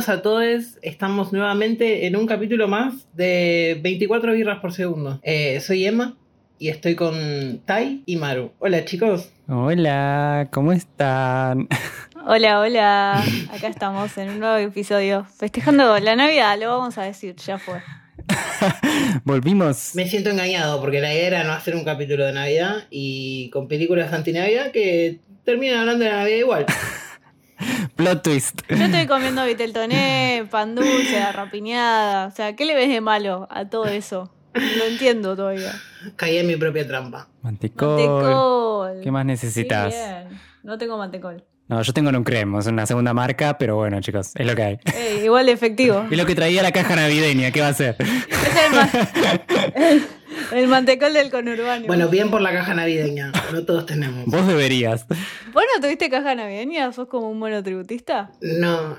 Bienvenidos a todos. Estamos nuevamente en un capítulo más de 24 birras por segundo. Eh, soy Emma y estoy con Tai y Maru. Hola chicos. Hola, ¿cómo están? Hola, hola. Acá estamos en un nuevo episodio. Festejando la Navidad, lo vamos a decir, ya fue. Volvimos. Me siento engañado porque la idea era no hacer un capítulo de Navidad y con películas anti-Navidad que terminan hablando de Navidad igual. Plot twist. Yo estoy comiendo vitel toné, pan dulce, rapiñada. O sea, ¿qué le ves de malo a todo eso? No entiendo todavía. Caí en mi propia trampa. Mantecol. Mantecol. ¿Qué más necesitas? Sí. No tengo mantecol. No, yo tengo un creme, es una segunda marca, pero bueno, chicos, es lo que hay. Ey, igual de efectivo. Es lo que traía la caja navideña, ¿qué va a ser? Es el, ma- el- mantecol del conurbano. Bueno, bien por la caja navideña. No todos tenemos. Vos deberías. ¿Vos no tuviste caja navideña? ¿Sos como un monotributista? No,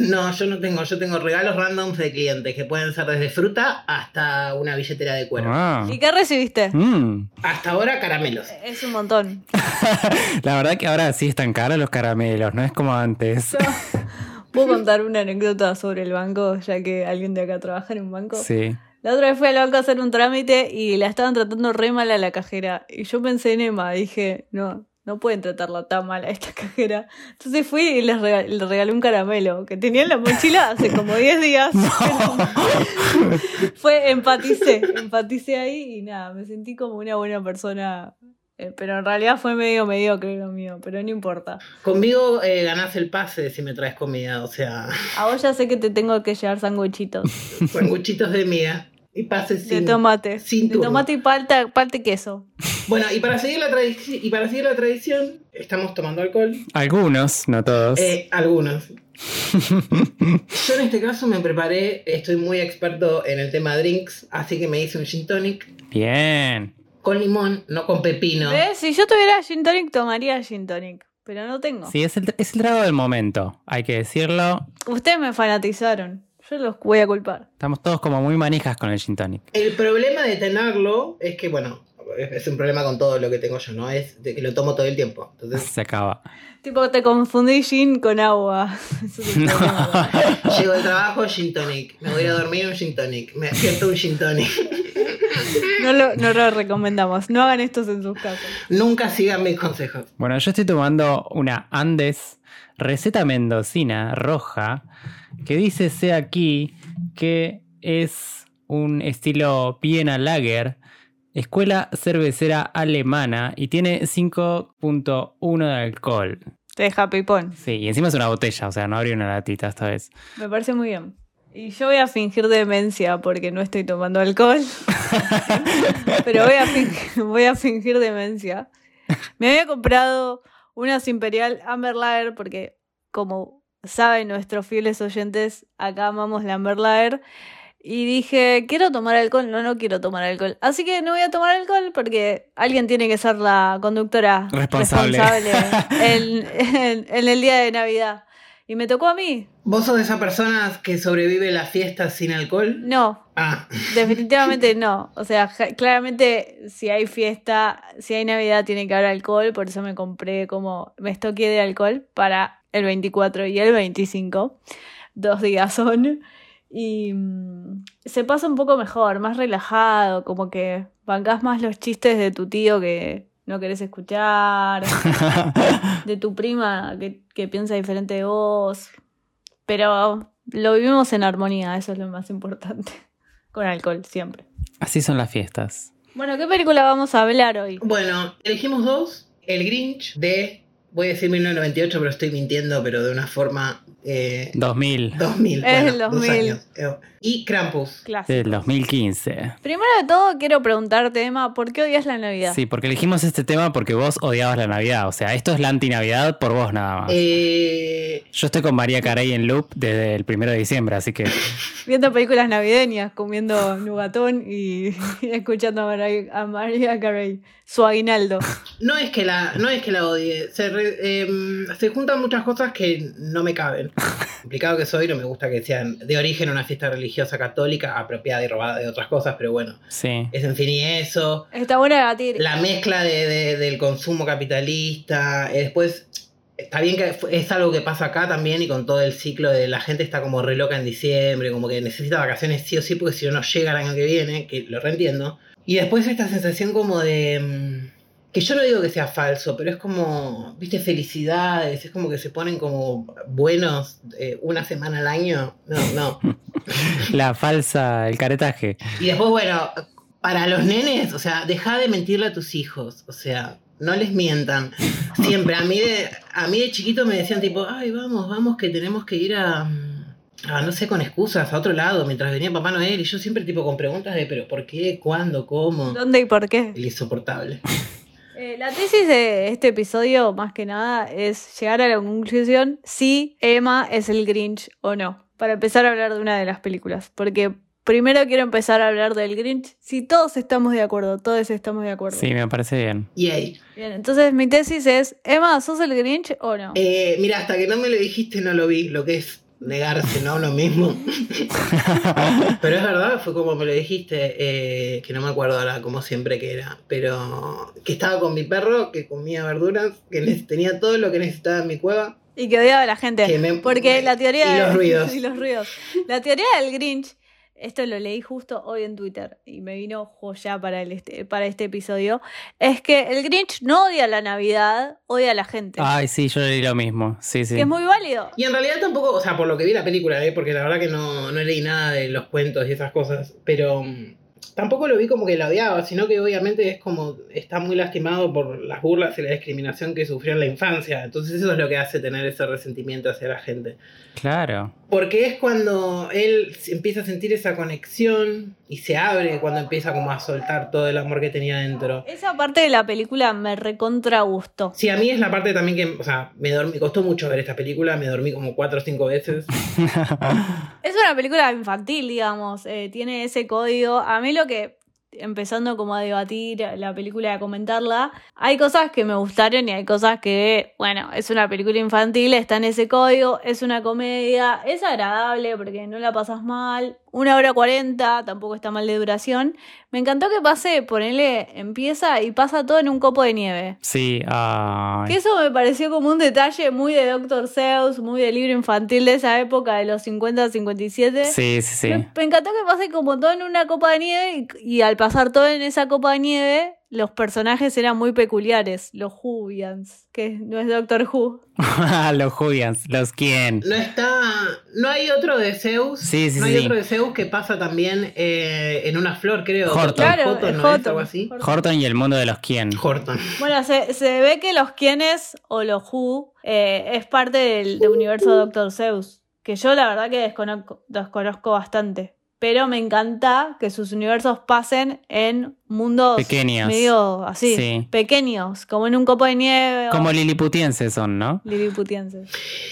no, yo no tengo. Yo tengo regalos randoms de clientes que pueden ser desde fruta hasta una billetera de cuero. Ah. ¿Y qué recibiste? Mm. Hasta ahora caramelos. Es un montón. La verdad que ahora sí están caros los caramelos, no es como antes. ¿Puedo contar una anécdota sobre el banco, ya que alguien de acá trabaja en un banco? Sí. La otra vez fui al banco a hacer un trámite y la estaban tratando re mal a la cajera. Y yo pensé en Emma, dije, no, no pueden tratarla tan mal a esta cajera. Entonces fui y les rega- le regalé un caramelo que tenía en la mochila hace como 10 días. Fue, empaticé, empaticé ahí y nada, me sentí como una buena persona. eh, Pero en realidad fue medio mediocre lo mío, pero no importa. Conmigo eh, ganás el pase si me traes comida. O sea, A vos ya sé que te tengo que llevar sanguichitos sanguchitos de miga y pases de sin. tomate. sin de tomate y palta, palta y queso. Bueno, y para seguir la tradición, y para seguir la tradición, estamos tomando alcohol. Algunos, no todos. Eh, algunos. Yo en este caso me preparé, estoy muy experto en el tema drinks, así que me hice un gin tonic Bien. con limón, no con pepino. ¿Ves? Si yo tuviera gin tonic, tomaría gin tonic. Pero no tengo. Sí, es el, es el trago del momento, hay que decirlo. Ustedes me fanatizaron. Yo los voy a culpar. Estamos todos como muy manijas con el gin tonic. El problema de tenerlo es que, bueno, es un problema con todo lo que tengo yo, ¿no? Es de que lo tomo todo el tiempo. Entonces, Se acaba. Tipo, te confundí gin con agua. Eso es el problema. llego de trabajo, gin tonic. Me voy a dormir, un gin tonic. Me despierto, un gin tonic. No lo, no lo recomendamos. No hagan estos en sus casas. Nunca sigan mis consejos. Bueno, yo estoy tomando una Andes receta mendocina roja que dice sé aquí que es un estilo Vienna Lager, escuela cervecera alemana y tiene 5.1 de alcohol. Te deja pipón. Sí, y encima es una botella, o sea, no abrió una latita esta vez. Me parece muy bien. Y yo voy a fingir demencia porque no estoy tomando alcohol. Pero voy a, fingir, voy a fingir demencia. Me había comprado unas Imperial Amber Lager porque, como saben nuestros fieles oyentes, acá amamos la Amber Lager. Y dije, quiero tomar alcohol. No, no quiero tomar alcohol. Así que no voy a tomar alcohol porque alguien tiene que ser la conductora Responsable. en, en- en el día de Navidad. Y me tocó a mí. ¿Vos sos de esas personas que sobrevive las fiestas sin alcohol? No, Ah, definitivamente no. O sea, claramente si hay fiesta, si hay Navidad, tiene que haber alcohol. Por eso me compré como, me estoqué de alcohol para el 24 y el 25. Dos días son. Y mm, se pasa un poco mejor, más relajado, como que bancás más los chistes de tu tío que no querés escuchar, de tu prima que, que piensa diferente de vos. Pero lo vivimos en armonía, eso es lo más importante. Con alcohol, siempre. Así son las fiestas. Bueno, ¿qué película vamos a hablar hoy? bueno, elegimos dos. El Grinch de, voy a decir 1998, pero estoy mintiendo, pero de una forma... Eh, 2000. 2000. Es bueno, el dos 2000. años. Eh, Y Krampus. Clásico. Del 2015. Primero de todo, quiero preguntarte, Emma, ¿por qué odias la Navidad? Sí, porque elegimos este tema porque vos odiabas la Navidad. O sea, esto es la anti-Navidad por vos nada más. Eh, Yo estoy con María Carey en loop desde el primero de diciembre, así que Viendo películas navideñas, comiendo nugatón y, y escuchando a María, a María Carey, su aguinaldo. no es que la, no es que la odie. Se, re- em, se juntan muchas cosas que no me caben. Complicado que soy, no me gusta que sean de origen una fiesta religiosa católica, apropiada y robada de otras cosas, pero bueno, sí. es en fin y eso. Está buena debatir. La mezcla de, de- del consumo capitalista, eh, después está bien que es algo que pasa acá también y con todo el ciclo de la gente está como re loca en diciembre, como que necesita vacaciones sí o sí porque si no no llega el año que viene, que lo reentiendo. Y después esta sensación como de... mm, Que yo no digo que sea falso, pero es como, viste, felicidades, es como que se ponen como buenos eh, una semana al año. No, no. La falsa, el caretaje. Y después, bueno, para los nenes, o sea, deja de mentirle a tus hijos. O sea, no les mientan. Siempre. A mí de, a mí de chiquito me decían tipo, ay, vamos, vamos, que tenemos que ir a, a, no sé, con excusas, a otro lado, mientras venía Papá Noel. Y yo siempre tipo con preguntas de, pero ¿por qué? ¿Cuándo? ¿Cómo? ¿Dónde y por qué? El insoportable. Eh, la tesis de este episodio, más que nada, es llegar a la conclusión si Emma es el Grinch o no. Para empezar a hablar de una de las películas. Porque primero quiero empezar a hablar del Grinch. Si todos estamos de acuerdo, todos estamos de acuerdo. Sí, me parece bien. Yay. Bien, entonces mi tesis es, Emma, ¿sos el Grinch o no? Eh, mira, hasta que no me lo dijiste no lo vi, lo que es negarse, ¿no? Lo mismo. pero es verdad, fue como me lo dijiste, eh, que no me acuerdo ahora como siempre que era, pero que estaba con mi perro, que comía verduras, que tenía todo lo que necesitaba en mi cueva. Y que odiaba a la gente. Que me- porque la teoría... y los ruidos. y los ruidos. La teoría del Grinch, esto lo leí justo hoy en Twitter y me vino joya para, el este, para este episodio, es que el Grinch no odia la Navidad, odia a la gente. Ay, sí, yo leí lo mismo. Sí, sí. Que es muy válido. Y en realidad tampoco, o sea, por lo que vi la película, ¿eh? porque la verdad que no, no leí nada de los cuentos y esas cosas, pero mm, tampoco lo vi como que la odiaba, sino que obviamente es como, está muy lastimado por las burlas y la discriminación que sufrió en la infancia, entonces eso es lo que hace tener ese resentimiento hacia la gente. Claro. Porque es cuando él empieza a sentir esa conexión y se abre, cuando empieza como a soltar todo el amor que tenía dentro. Esa parte de la película me recontra gustó. Sí, a mí es la parte también que, o sea, me dormí, costó mucho ver esta película, me dormí como cuatro o cinco veces. Es una película infantil, digamos, eh, tiene ese código. A mí lo que, empezando como a debatir la película y a comentarla, hay cosas que me gustaron y hay cosas que, bueno, es una película infantil, está en ese código, es una comedia, es agradable porque no la pasas mal. Una hora cuarenta, tampoco está mal de duración. Me encantó que pase, ponele, empieza y pasa todo en un copo de nieve. Sí, ay. Que eso me pareció como un detalle muy de Dr. Seuss, muy de libro infantil de esa época, de los 50, 57. Sí, sí, sí. Me, me encantó que pase como todo en una copa de nieve y, y al pasar todo en esa copa de nieve, los personajes eran muy peculiares. Los Whovians, que no es Doctor Who. los Julians, los quién. No está. No hay otro de Zeus. Sí, sí, No hay sí. otro de Zeus que pasa también eh, en una flor, creo. Horton. Claro, Horton. Horton. Algo así. Horton y el mundo de los quién. Horton. Bueno, se, se ve que los quienes o los Who eh, es parte del, del universo Doctor Zeus. Que yo la verdad que desconozco, desconozco bastante. Pero me encanta que sus universos pasen en mundos Pequeños. medio así, Sí. pequeños, como en un copo de nieve. o Como liliputienses son, ¿no? liliputienses.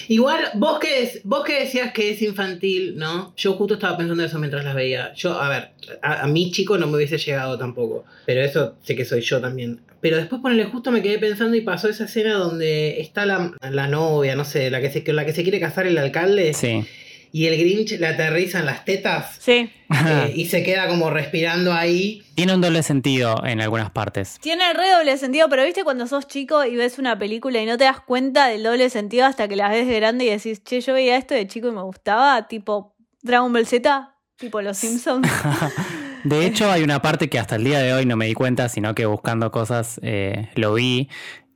Igual, vos que, vos que decías que es infantil, ¿no? Yo justo estaba pensando eso mientras las veía. Yo, a ver, a, a mí chico no me hubiese llegado tampoco. Pero eso sé que soy yo también. Pero después ponele justo me quedé pensando y pasó esa escena donde está la, la novia, no sé, la que, se, la que se quiere casar el alcalde. Sí. Y el Grinch le aterriza en las tetas. Sí. eh, y se queda como respirando ahí. Tiene un doble sentido en algunas partes. Tiene re doble sentido, pero viste cuando sos chico y ves una película y no te das cuenta del doble sentido hasta que la ves de grande y decís, che, yo veía esto de chico y me gustaba, tipo Dragon Ball Z, tipo Los Simpsons. De hecho, hay una parte que hasta el día de hoy no me di cuenta, sino que buscando cosas eh, lo vi.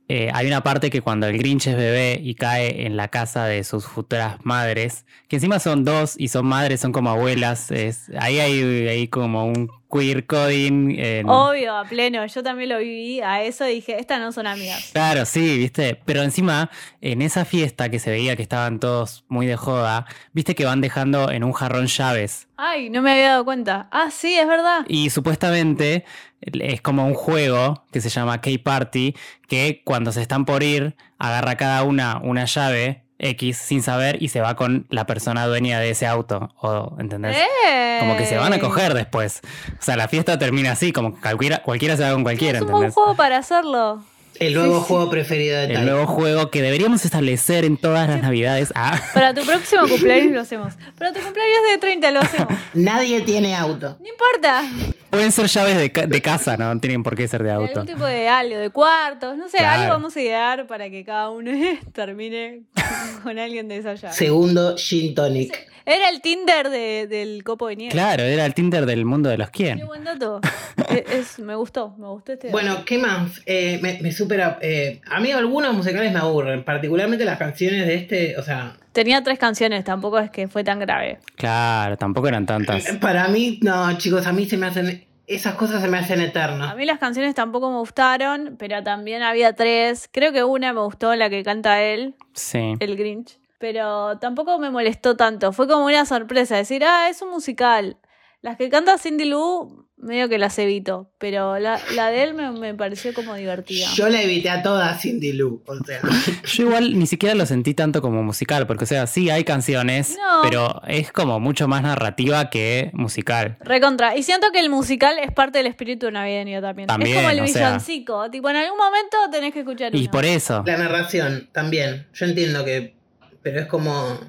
Eh, hay una parte que cuando el Grinch es bebé y cae en la casa de sus futuras madres, que encima son dos y son madres, son como abuelas, es, ahí hay, hay como un queer coding. en- Obvio, a pleno. Yo también lo viví a eso y dije, estas no son amigas. Claro, sí, viste. Pero encima, en esa fiesta que se veía que estaban todos muy de joda, viste que van dejando en un jarrón llaves. Ay, no me había dado cuenta. Ah, sí, es verdad. Y supuestamente es como un juego que se llama K-Party, que cuando se están por ir, agarra cada una una llave X sin saber y se va con la persona dueña de ese auto. O, ¿Entendés? Como que se van a coger después. O sea, la fiesta termina así, como que cualquiera, cualquiera se va con cualquiera, Es un juego para hacerlo. El nuevo Sí, sí. juego preferido de El Tai. nuevo juego que deberíamos establecer en todas las navidades. Ah, Para tu próximo cumpleaños lo hacemos. Para tu cumpleaños de 30 lo hacemos. Nadie tiene auto. No importa. pueden ser llaves de, ca- de casa, no tienen por qué ser de De auto. algún tipo de algo, de cuartos. No sé, Claro. algo vamos a idear para que cada uno termine con, alguien de esa llave. Segundo, Gin Tonic. Era el Tinder de- del copo de nieve. Claro, era el Tinder del mundo de los Qué quién. buen dato. Es, es- me gustó, me gustó este. Bueno, ¿qué más? Eh, me, me eh, a mí algunos musicales me aburren, particularmente las canciones de este. O sea, Tenía tres canciones, tampoco es que fue tan grave. Claro, tampoco eran tantas. para mí, no, chicos, a mí se me hacen. Esas cosas se me hacen eternas. A mí las canciones tampoco me gustaron, pero también había tres. Creo que una me gustó, la que canta él, Sí. el Grinch. Pero tampoco me molestó tanto. Fue como una sorpresa decir, ah, es un musical. Las que canta Cindy Lou, medio que las evito. Pero la, la de él me, me pareció como divertida. Yo la evité a todas Cindy Lou. O sea, Yo igual ni siquiera lo sentí tanto como musical, porque o sea, sí hay canciones, No. pero es como mucho más narrativa que musical. Recontra. Y siento que el musical es parte del espíritu navideño también. También, es como el sea. villancico. Tipo, en algún momento tenés que escuchar Y uno. por eso, la narración también. Yo entiendo que. Pero es como.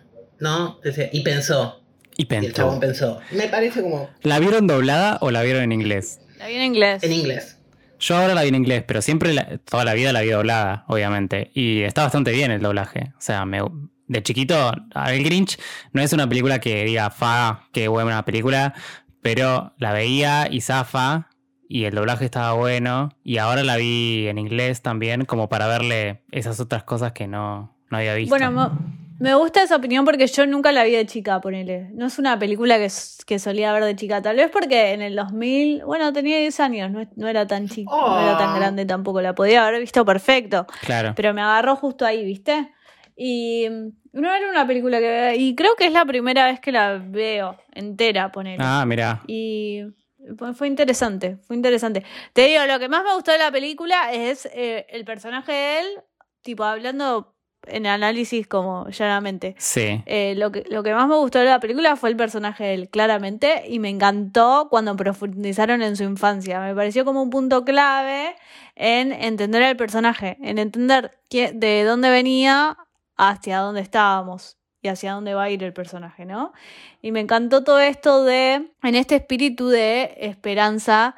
¿No? Y pensó. Y Y el pensó. chabón pensó. Me parece como. ¿La vieron doblada o la vieron en inglés? La vi en inglés. En inglés. Yo ahora la vi en inglés, pero siempre, la- toda la vida la vi doblada, obviamente. Y está bastante bien el doblaje. O sea, me, de chiquito, El Grinch no es una película que diga, fa, qué buena película, pero la veía y zafa, y el doblaje estaba bueno. Y ahora la vi en inglés también, como para verle esas otras cosas que no, no había visto. Bueno, me, gusta esa opinión porque yo nunca la vi de chica, ponele. No es una película que, que solía ver de chica. Tal vez porque en el 2000, bueno, tenía 10 años, no, no era tan chica, no era tan Oh. grande tampoco. La podía haber visto perfecto. claro. Pero me agarró justo ahí, ¿viste? Y mm, no era una película que... Y creo que es la primera vez que la veo entera, ponele. Ah, mira. Y fue, fue interesante, fue interesante. Te digo, lo que más me gustó de la película es eh, el personaje de él, tipo hablando en análisis como llanamente. Sí. Eh, lo, que, lo que más me gustó de la película fue el personaje de él, claramente, y me encantó cuando profundizaron en su infancia. Me pareció como un punto clave en entender al personaje, en entender qué- de dónde venía hacia dónde estábamos y hacia dónde va a ir el personaje, ¿no? Y me encantó todo esto de, en este espíritu de esperanza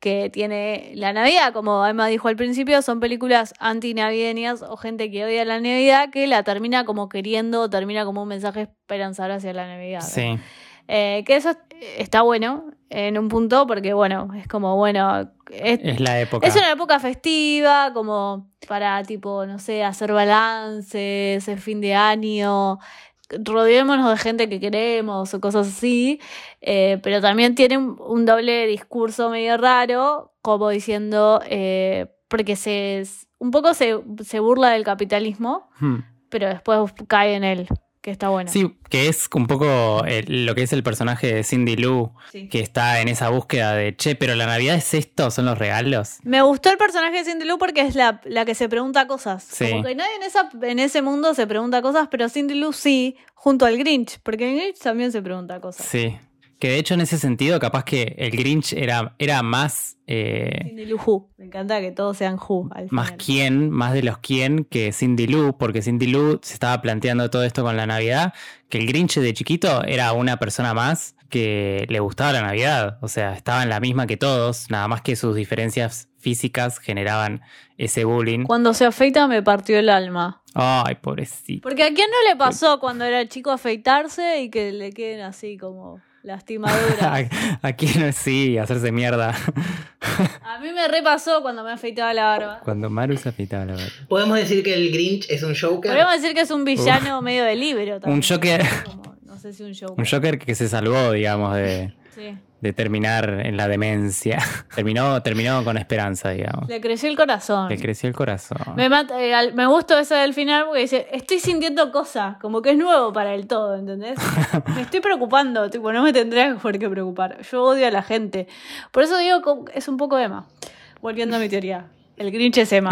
que tiene la Navidad, como Emma dijo al principio, son películas antinavideñas o gente que odia la Navidad que la termina como queriendo termina como un mensaje esperanzador hacia la Navidad. Sí. Eh, que eso está bueno en un punto porque, bueno, es como, bueno, es, Es la época. es una época festiva, como para, tipo, no sé, hacer balances, el fin de año, rodeémonos de gente que queremos o cosas así, eh, pero también tiene un, doble discurso medio raro, como diciendo, eh, porque se, un poco se, se burla del capitalismo, Hmm. pero después cae en él, que está bueno. Sí, que es un poco el- lo que es el personaje de Cindy Lou, Sí. que está en esa búsqueda de, che, pero la Navidad es esto, son los regalos. Me gustó el personaje de Cindy Lou porque es la, la que se pregunta cosas. Sí. Como que nadie en, esa, en ese mundo se pregunta cosas, pero Cindy Lou sí, junto al Grinch, porque el Grinch también se pregunta cosas. Sí. Que de hecho en ese sentido capaz que el Grinch era, era más, eh, Cindy Lou Who. Me encanta que todos sean Who al más final. quién, más de los quién que Cindy Lou, porque Cindy Lou se estaba planteando todo esto con la Navidad, que el Grinch de chiquito era una persona más que le gustaba la Navidad, o sea, estaba en la misma que todos, nada más que sus diferencias físicas generaban ese bullying. Cuando se afeita me partió el alma. Ay, pobrecito. Porque a quién no le pasó cuando era chico afeitarse y que le queden así como lastimaduras. ¿A, a quién sí? Hacerse mierda. a mí me repasó cuando me afeitaba la barba. Cuando Maru se afeitaba la barba. Podemos decir que el Grinch es un Joker. Podríamos decir que es un villano medio de libro también. Un Joker. Como, no sé si un Joker. Un Joker que se salvó, digamos, de, Sí. De terminar en la demencia. Terminó, terminó con esperanza, digamos. Le creció el corazón. Le creció el corazón. Me, mata- eh, al- me gustó eso del final porque dice, estoy sintiendo cosas, como que es nuevo para el todo, ¿entendés? me estoy preocupando, tipo, no me tendría por qué preocupar. Yo odio a la gente. Por eso digo, que es un poco Emma. Volviendo a mi teoría. El Grinch es Emma.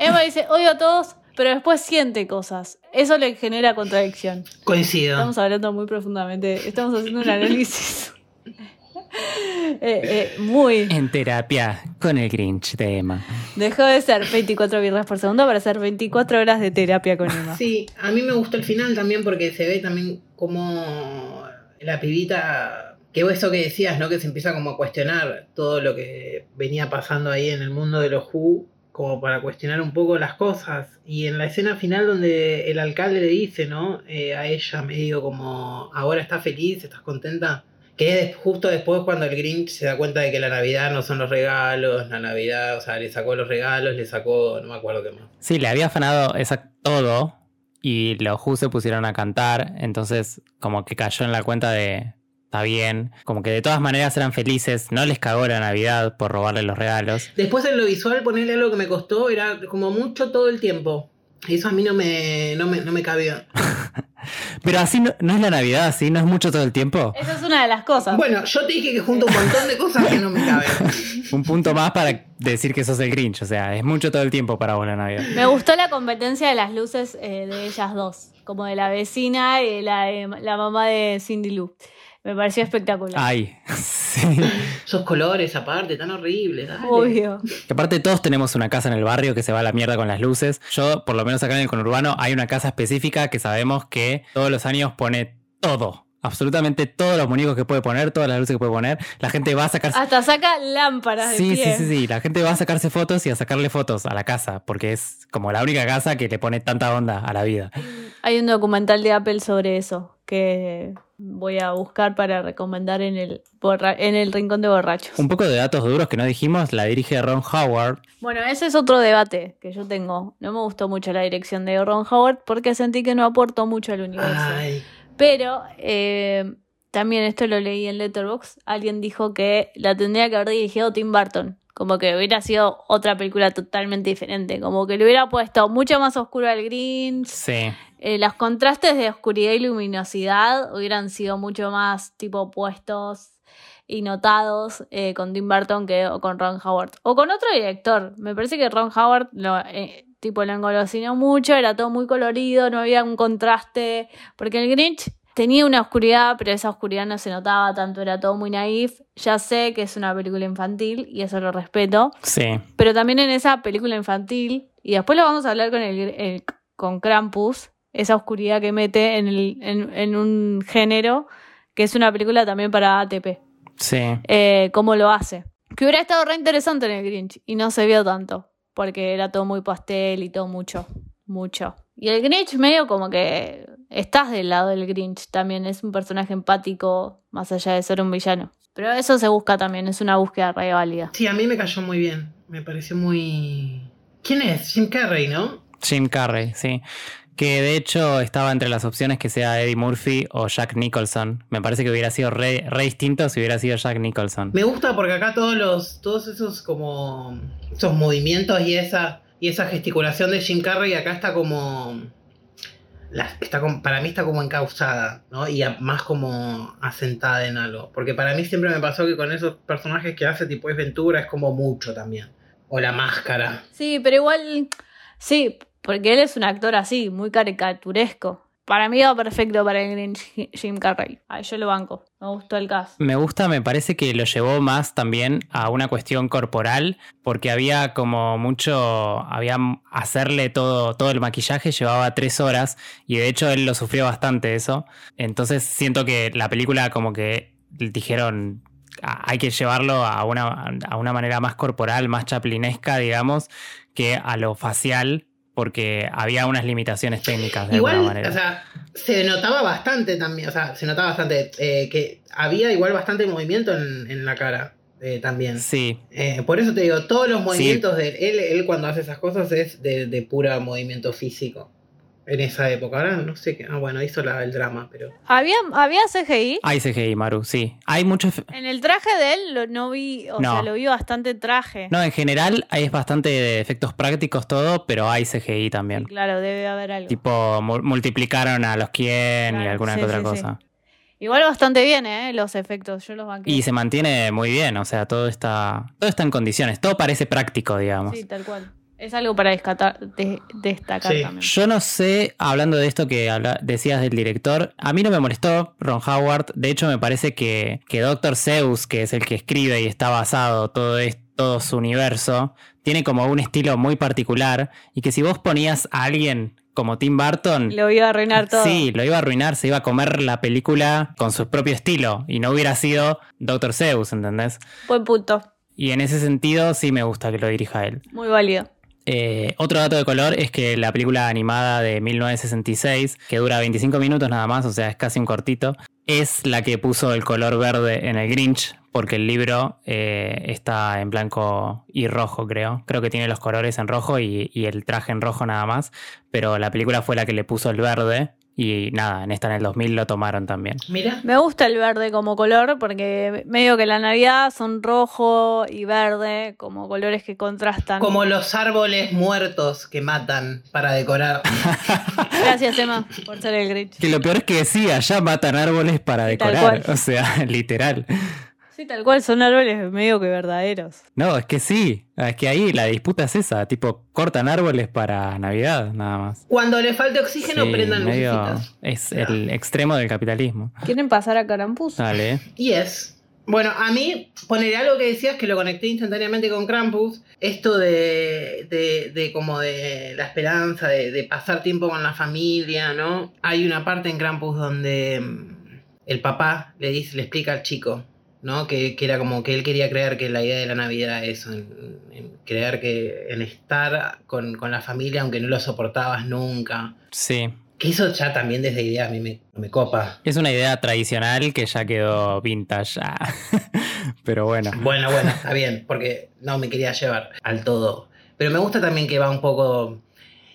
Emma dice, odio a todos, pero después siente cosas. Eso le genera contradicción. Coincido. Estamos hablando muy profundamente, estamos haciendo un análisis. Eh, eh, muy. En terapia con el Grinch de Emma. Dejó de ser 24 viernes por segundo para ser 24 horas de terapia con Emma. Sí, a mí me gustó el final también porque se ve también como la pibita, que eso que decías, ¿no? Que se empieza como a cuestionar todo lo que venía pasando ahí en el mundo de los Who, como para cuestionar un poco las cosas. Y en la escena final donde el alcalde le dice, ¿no? Eh, a ella medio como, ahora estás feliz, estás contenta. Que es justo después cuando el Grinch se da cuenta de que la Navidad no son los regalos, la Navidad, o sea, le sacó los regalos, le sacó, no me acuerdo qué más. Sí, le había afanado esa, todo y los Who se pusieron a cantar, entonces como que cayó en la cuenta de, está bien, como que de todas maneras eran felices, no les cagó la Navidad por robarle los regalos. Después en lo visual ponerle algo que me costó era como mucho todo el tiempo. Eso a mí no me, no me, no me cabía. Pero así no, no es la Navidad, así no es mucho todo el tiempo. Esa es una de las cosas. Bueno, yo te dije que junto un montón de cosas que no me caben. Un punto más para decir que sos el Grinch, o sea, es mucho todo el tiempo para vos la Navidad. Me gustó la competencia de las luces eh, de ellas dos, como de la vecina y la, de- la mamá de Cindy Lou. Me pareció espectacular. Ay, sí. Esos colores aparte, tan horribles. Obvio. Que aparte todos tenemos una casa en el barrio que se va a la mierda con las luces. Yo, por lo menos acá en el conurbano, hay una casa específica que sabemos que todos los años pone todo. Absolutamente todos los muñecos que puede poner, todas las luces que puede poner. La gente va a sacarse... Hasta saca lámparas de Sí, sí, sí, sí. La gente va a sacarse fotos y a sacarle fotos a la casa, porque es como la única casa que le pone tanta onda a la vida. Hay un documental de Apple sobre eso que voy a buscar para recomendar en el, borra- en el rincón de borrachos. Un poco de datos duros que no dijimos, la dirige Ron Howard. Bueno, ese es otro debate que yo tengo. No me gustó mucho la dirección de Ron Howard porque sentí que no aportó mucho al universo. Ay, Pero eh, también esto lo leí en Letterboxd. Alguien dijo que la tendría que haber dirigido Tim Burton. Como que hubiera sido otra película totalmente diferente. Como que le hubiera puesto mucho más oscuro al Grinch. Sí. Eh, los contrastes de oscuridad y luminosidad hubieran sido mucho más tipo puestos y notados eh, con Tim Burton que con Ron Howard. O con otro director. Me parece que Ron Howard lo, eh, tipo, lo engolosinó mucho, era todo muy colorido, no había un contraste. Porque el Grinch tenía una oscuridad, pero esa oscuridad no se notaba tanto, era todo muy naif. Ya sé que es una película infantil y eso lo respeto. Sí. Pero también en esa película infantil, y después lo vamos a hablar con el, el- con Krampus, esa oscuridad que mete en, el, en, en un género que es una película también para ATP. Sí. Eh, cómo lo hace. Que hubiera estado re interesante en el Grinch y no se vio tanto, porque era todo muy pastel y todo mucho, mucho. Y el Grinch medio como que estás del lado del Grinch también, es un personaje empático más allá de ser un villano. Pero eso se busca también, es una búsqueda re válida. Sí, a mí me cayó muy bien. Me pareció muy. ¿Quién es? Jim Carrey, ¿no? Jim Carrey, sí. Que de hecho estaba entre las opciones que sea Eddie Murphy o Jack Nicholson. Me parece que hubiera sido re, re distinto si hubiera sido Jack Nicholson. Me gusta porque acá todos los. todos esos como. esos movimientos y esa. Y esa gesticulación de Jim Carrey acá está como. la- está para mí está como encausada, ¿no? Y más como asentada en algo. Porque para mí siempre me pasó que con esos personajes que hace tipo es Ventura es como mucho también. O la máscara. Sí, pero igual, sí, porque él es un actor así, muy caricaturesco. Para mí va perfecto para el Grinch Jim Carrey. Ay, yo lo banco. Me gustó el cast. Me gusta, me parece que lo llevó más también a una cuestión corporal, porque había como mucho, había hacerle todo, todo el maquillaje llevaba tres horas y de hecho él lo sufrió bastante eso. Entonces siento que la película como que dijeron "Ah, hay que llevarlo a una, a una manera más corporal, más chaplinesca, digamos, que a lo facial, porque había unas limitaciones técnicas de Igual, alguna manera. o sea, se notaba bastante también, o sea, se notaba bastante eh, que había igual bastante movimiento en, en la cara eh, también. sí, Eh, por eso te digo, todos los movimientos de él, él cuando hace esas cosas es de, de pura movimiento físico. En esa época, ahora no sé qué. Ah, bueno, hizo la, el drama, pero. ¿Había, había CGI? hay CGI, Maru, sí. Hay muchos... En el traje de él lo, no vi, o No. sea, lo vi bastante traje. No, en general es bastante de efectos prácticos todo, pero hay CGI Sí, también. claro, debe haber algo. Tipo, mu- multiplicaron a los quién y alguna sí, que otra sí, cosa. Igual bastante bien, ¿eh? Los efectos, yo los banqué. Y se mantiene muy bien, o sea, todo está, todo está en condiciones, todo parece práctico, digamos. Sí, tal cual. Es algo para descatar- de- destacar Sí. también. Yo no sé, hablando de esto que habla- decías del director, a mí no me molestó Ron Howard. De hecho, me parece que, que Dr. Zeus, que es el que escribe y está basado todo, es- todo su universo, tiene como un estilo muy particular y que si vos ponías a alguien como Tim Burton, Lo iba a arruinar todo. Sí, lo iba a arruinar, se iba a comer la película con su propio estilo y no hubiera sido Dr. Zeus, ¿entendés? Buen punto. Y en ese sentido sí me gusta que lo dirija él. Muy válido. Eh, otro dato de color es que la película animada de 1966, que dura 25 minutos nada más, o sea, es casi un cortito, es la que puso el color verde en el Grinch, porque el libro eh, está en blanco y rojo, creo. Creo que tiene los colores en rojo y, y el traje en rojo nada más, pero la película fue la que le puso el verde y nada, en esta en el 2000 lo tomaron también. Mira. Me gusta el verde como color porque medio que la Navidad son rojo y verde como colores que contrastan. Como los árboles muertos que matan para decorar. Gracias, Emma, por ser el Grinch. Que lo peor es que sí, allá matan árboles para decorar, o sea, literal. Sí, tal cual, son árboles medio que verdaderos. No, es que sí, es que ahí la disputa es esa, tipo, cortan árboles para Navidad, nada más. Cuando le falte oxígeno, Sí, prendan medio- lucecitas. Es el extremo del capitalismo. ¿Quieren pasar a Carampus? Dale. Y es. Bueno, a mí, poneré algo que decías que lo conecté instantáneamente con Krampus. Esto de, de, de como de la esperanza, de, de pasar tiempo con la familia, ¿no? Hay una parte en Krampus donde mm, el papá le dice, le explica al chico, ¿no? Que, que era como que él quería creer que la idea de la Navidad era eso, en, en creer que en estar con, con la familia aunque no lo soportabas nunca. Sí. Que eso ya también desde idea a mí me, me copa. Es una idea tradicional que ya quedó vintage. ah. Pero bueno. Bueno, bueno, está bien, porque no me quería llevar al todo. Pero me gusta también que va un poco.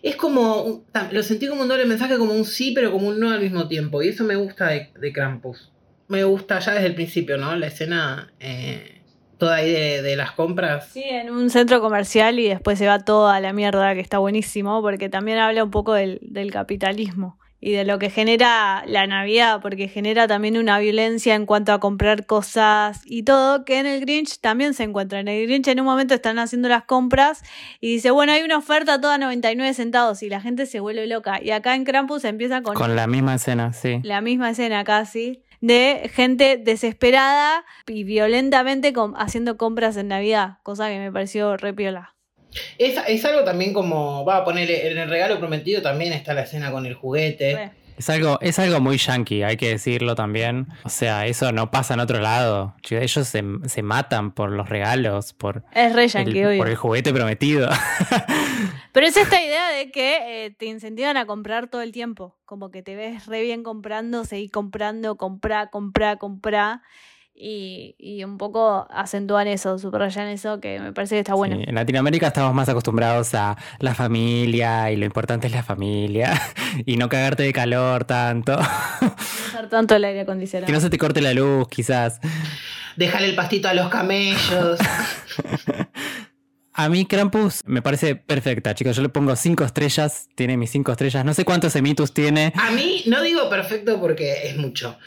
Es como. Lo sentí como un doble mensaje, como un sí, pero como un no al mismo tiempo. Y eso me gusta de, de Krampus. Me gusta ya desde el principio, ¿no? La escena. eh, toda ahí de, de las compras. Sí, en un centro comercial y después se va toda la mierda, que está buenísimo, porque también habla un poco del, del capitalismo y de lo que genera la Navidad, porque genera también una violencia en cuanto a comprar cosas y todo, que en el Grinch también se encuentra. En el Grinch en un momento están haciendo las compras y dice, bueno, hay una oferta toda 99 centavos y la gente se vuelve loca. Y acá en Krampus empieza con Con la misma escena, sí. la misma escena casi de gente desesperada y violentamente com- haciendo compras en Navidad, cosa que me pareció re piola. Es, es algo también como. Va a poner en el regalo prometido también está la escena con el juguete. Re. Es algo, es algo muy yankee, hay que decirlo también. O sea, eso no pasa en otro lado. Ellos se, se matan por los regalos, por Es re yankee, el, obvio. por el juguete prometido. Pero es esta idea de que eh, te incentivan a comprar todo el tiempo. Como que te ves re bien comprando, seguir comprando, comprar, comprar, comprar. Y, y un poco acentúan eso, subrayan eso, que me parece que está bueno. Sí, en Latinoamérica estamos más acostumbrados a la familia y lo importante es la familia y no cagarte de calor tanto. No usar tanto el aire acondicionado. que no se te corte la luz, quizás. Dejar el pastito a los camellos. A mí Krampus me parece perfecta, chicos. Yo le pongo cinco estrellas, tiene mis cinco estrellas. No sé cuántos emitus tiene. A mí, no digo perfecto porque es mucho.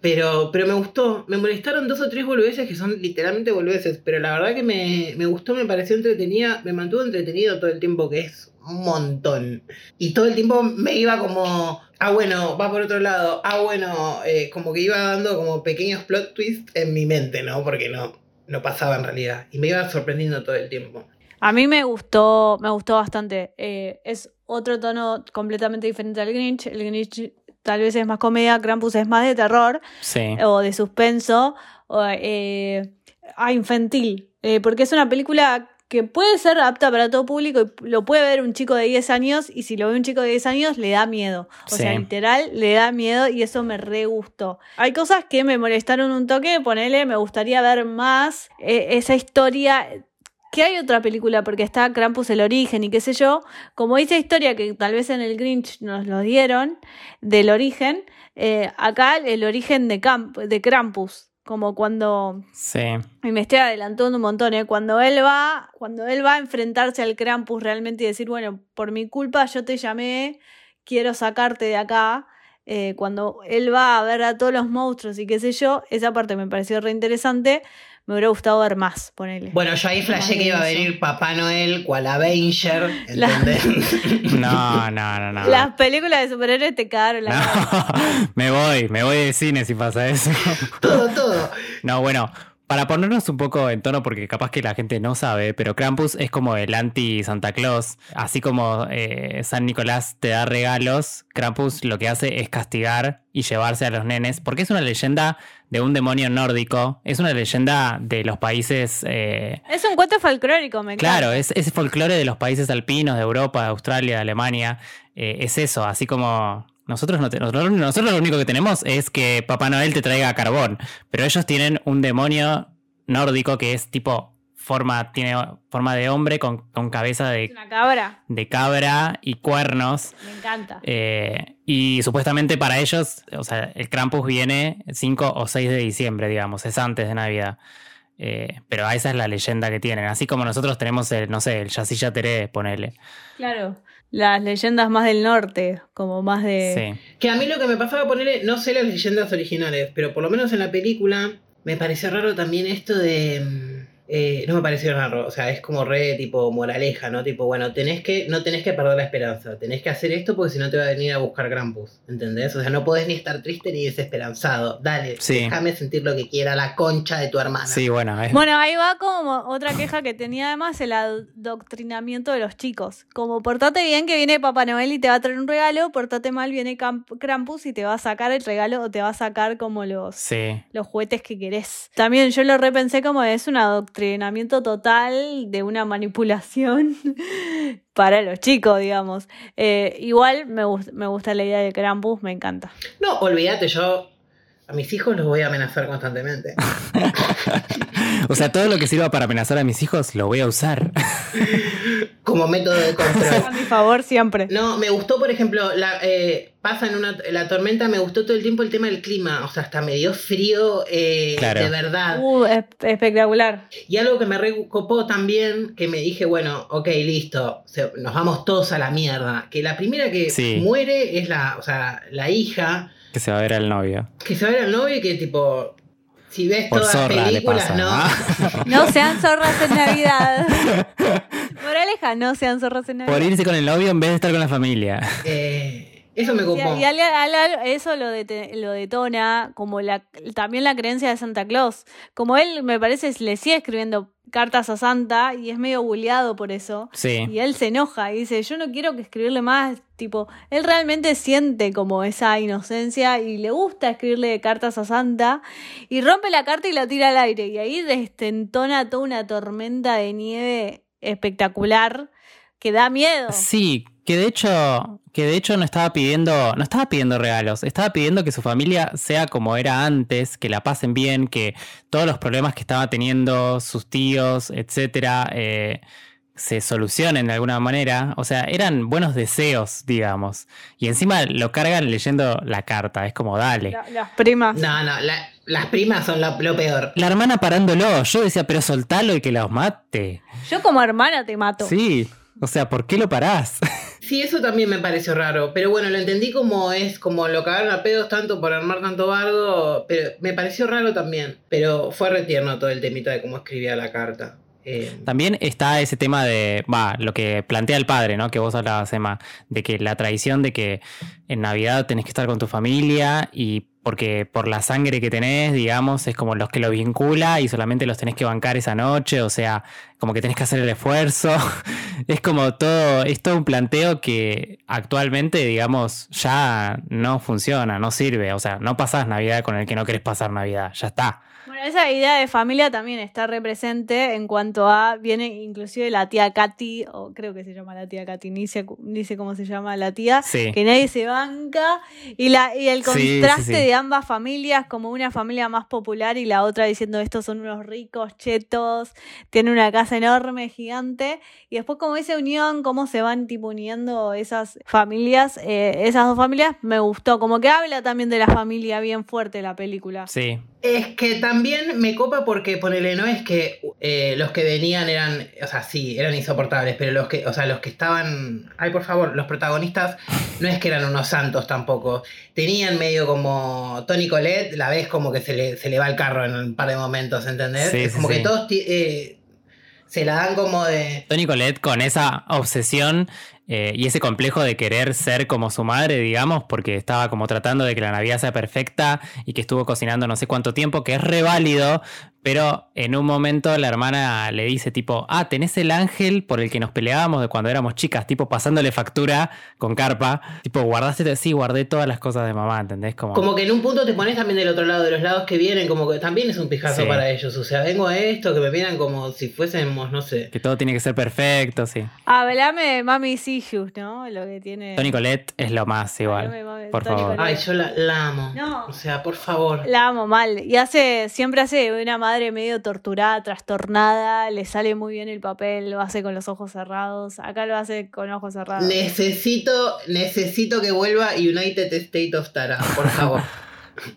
Pero, pero me gustó. Me molestaron dos o tres boludeces que son literalmente boludeces. Pero la verdad que me, me gustó, me pareció entretenida. Me mantuvo entretenido todo el tiempo, que es un montón. Y todo el tiempo me iba como. Ah, bueno, va por otro lado. Ah, bueno, eh, como que iba dando como pequeños plot twists en mi mente, ¿no? Porque no, no pasaba en realidad. Y me iba sorprendiendo todo el tiempo. A mí me gustó, me gustó bastante. Eh, es otro tono completamente diferente al Grinch. El Grinch tal vez es más comedia, Krampus es más de terror Sí. o de suspenso o eh, ah, infantil. Eh, porque es una película que puede ser apta para todo público y lo puede ver un chico de 10 años y si lo ve un chico de 10 años le da miedo. O Sí. sea, literal le da miedo y eso me re gustó. Hay cosas que me molestaron un toque, ponele, me gustaría ver más eh, esa historia que hay otra película, porque está Krampus el origen y qué sé yo, como esa historia que tal vez en el Grinch nos lo dieron, del origen, eh, acá el origen de, Camp de Krampus, como cuando, Sí. y me estoy adelantando un montón, ¿eh? cuando él va, cuando él va a enfrentarse al Krampus realmente y decir, bueno, por mi culpa yo te llamé, quiero sacarte de acá, eh, cuando él va a ver a todos los monstruos y qué sé yo, esa parte me pareció re interesante. Me hubiera gustado ver más, ponele. Bueno, yo ahí flashé que iba a venir Papá Noel, cual Avenger, La- ¿entendés? No, no, no, no. Las películas de superhéroes te cagaron la. No, me voy, me voy de cine si pasa eso. todo, todo. No, bueno, para ponernos un poco en tono, porque capaz que la gente no sabe, pero Krampus es como el anti-Santa Claus. Así como eh, San Nicolás te da regalos, Krampus lo que hace es castigar y llevarse a los nenes, porque es una leyenda de un demonio nórdico, es una leyenda de los países... eh, Es un cuento folclórico, me encanta. Claro, es folclore de los países alpinos, de Europa, de Australia, de Alemania. eh, es eso, así como nosotros, no te- nosotros, nosotros lo único que tenemos es que Papá Noel te traiga carbón, pero ellos tienen un demonio nórdico que es tipo forma, tiene forma de hombre con, con cabeza de, una cabra. de cabra y cuernos. Me encanta. eh, y supuestamente para ellos, o sea, el Krampus viene 5 o 6 de diciembre, digamos, es antes de Navidad. Eh, pero esa es la leyenda que tienen. Así como nosotros tenemos el, no sé, el Yacilla Teré, ponele. Claro. Las leyendas más del norte, como más de. Sí. Que a mí lo que me pasaba ponerle, no sé las leyendas originales, pero por lo menos en la película me pareció raro también esto de. Eh, no me pareció raro, o sea, es como re tipo moraleja, ¿no? Tipo, bueno, tenés que, no tenés que perder la esperanza, tenés que hacer esto porque si no te va a venir a buscar Krampus, ¿entendés? O sea, no podés ni estar triste ni desesperanzado, dale, Sí. déjame sentir lo que quiera la concha de tu hermana. Sí, bueno, es- Bueno, ahí va como otra queja que tenía además el adoctrinamiento de los chicos. Como portate bien que viene Papá Noel y te va a traer un regalo, portate mal viene Krampus y te va a sacar el regalo o te va a sacar como los, sí. los juguetes que querés. También yo lo repensé como es un adoctrinamiento total de una manipulación para los chicos, digamos. Eh, igual me, gust- me gusta la idea de Krampus, me encanta. No, olvídate, yo a mis hijos los voy a amenazar constantemente. O sea, todo lo que sirva para amenazar a mis hijos lo voy a usar. como método de control. A mi favor siempre. No, me gustó, por ejemplo, la, eh, pasa en una, la tormenta, me gustó todo el tiempo el tema del clima, o sea, hasta me dio frío eh, Claro. de verdad. Uh, es- espectacular. Y algo que me recopó también, que me dije, bueno, ok, listo, se- nos vamos todos a la mierda. Que la primera que Sí. muere es la, o sea, la hija, Que se va a ver al novio. que se va a ver al novio y que tipo, si ves Por todas las películas, pasa. no. ¿no? No sean zorras en Navidad. Moraleja, no sean zorras en Por Navidad. irse con el novio en vez de estar con la familia. Eh, eso me Y, copó. y al- al- al- eso lo, lo detona como la, también la creencia de Santa Claus. Como él, me parece, le sigue escribiendo cartas a Santa y es medio bulleado por eso. Sí. Y él se enoja y dice, yo no quiero que escribirle más, tipo, él realmente siente como esa inocencia y le gusta escribirle cartas a Santa y rompe la carta y la tira al aire y ahí destentona toda una tormenta de nieve espectacular que da miedo. Sí, que de hecho, que de hecho no estaba pidiendo, no estaba pidiendo regalos, estaba pidiendo que su familia sea como era antes, que la pasen bien, que todos los problemas que estaba teniendo sus tíos, etcétera, eh, se solucionen de alguna manera. O sea, eran buenos deseos, digamos. Y encima lo cargan leyendo la carta. Es como, dale. La- las primas. No, no, la- las primas son lo, lo peor. La hermana parándolo. Yo decía, pero soltalo y que los mate. Yo como hermana te mato. Sí. O sea, ¿por qué lo parás? Sí, eso también me pareció raro, pero bueno, lo entendí como es, como lo cagaron a pedos tanto por armar tanto bardo, pero me pareció raro también, pero fue retierno todo el temita de cómo escribía la carta. Eh, También está ese tema de, va, lo que plantea el padre, ¿no? Que vos hablabas, Emma, de que la tradición de que en Navidad tenés que estar con tu familia y porque por la sangre que tenés, digamos, es como los que lo vincula y solamente los tenés que bancar esa noche, o sea, como que tenés que hacer el esfuerzo. es como todo, es todo un planteo que actualmente, digamos, ya no funciona, no sirve. O sea, no pasás Navidad con el que no querés pasar Navidad, ya está. Bueno, esa idea de familia también está represente en cuanto a, viene inclusive la tía Katy, o creo que se llama la tía Katy, ni sé, ni sé cómo se llama la tía, Sí. que nadie se banca, y, la, y el Sí, sí, contraste, sí. ambas familias, como una familia más popular y la otra diciendo estos son unos ricos, chetos, tienen una casa enorme, gigante. Y después como esa unión, cómo se van tipo uniendo esas familias, eh, esas dos familias, me gustó. Como que habla también de la familia bien fuerte la película. Sí. Es que también me copa porque ponele, no es que eh, los que venían eran, o sea, sí, eran insoportables, pero los que, o sea, los que estaban, ay por favor, los protagonistas no es que eran unos santos tampoco. Tenían medio como Tony Colette, la ves como que se le, se le va el carro en un par de momentos, ¿entendés? Sí, es sí, como que todos eh, se la dan como de... Tony Colette con esa obsesión eh, y ese complejo de querer ser como su madre, digamos, porque estaba como tratando de que la Navidad sea perfecta y que estuvo cocinando no sé cuánto tiempo, que es re válido, pero en un momento la hermana le dice tipo, ah, tenés el ángel por el que nos peleábamos de cuando éramos chicas, tipo pasándole factura con carpa, tipo, guardaste, sí, guardé todas las cosas de mamá, ¿entendés? Como, Como que en un punto te pones también del otro lado de los lados que vienen, como que también es un pijazo Sí. para ellos. O sea, vengo a esto, que me miran como si fuésemos, no sé. que todo tiene que ser perfecto, sí. Hablame de Mami's Issues, ¿no? Lo que tiene. Tony Colette es lo más igual, Hablame, mami, por Tony favor. Ay, yo la, la amo. No. O sea, por favor. La amo mal. Y hace, siempre hace una madre medio torturada, trastornada. Le sale muy bien el papel, lo hace con los ojos cerrados. Acá lo hace con ojos cerrados. Necesito, necesito que vuelva United State of Tara, por favor.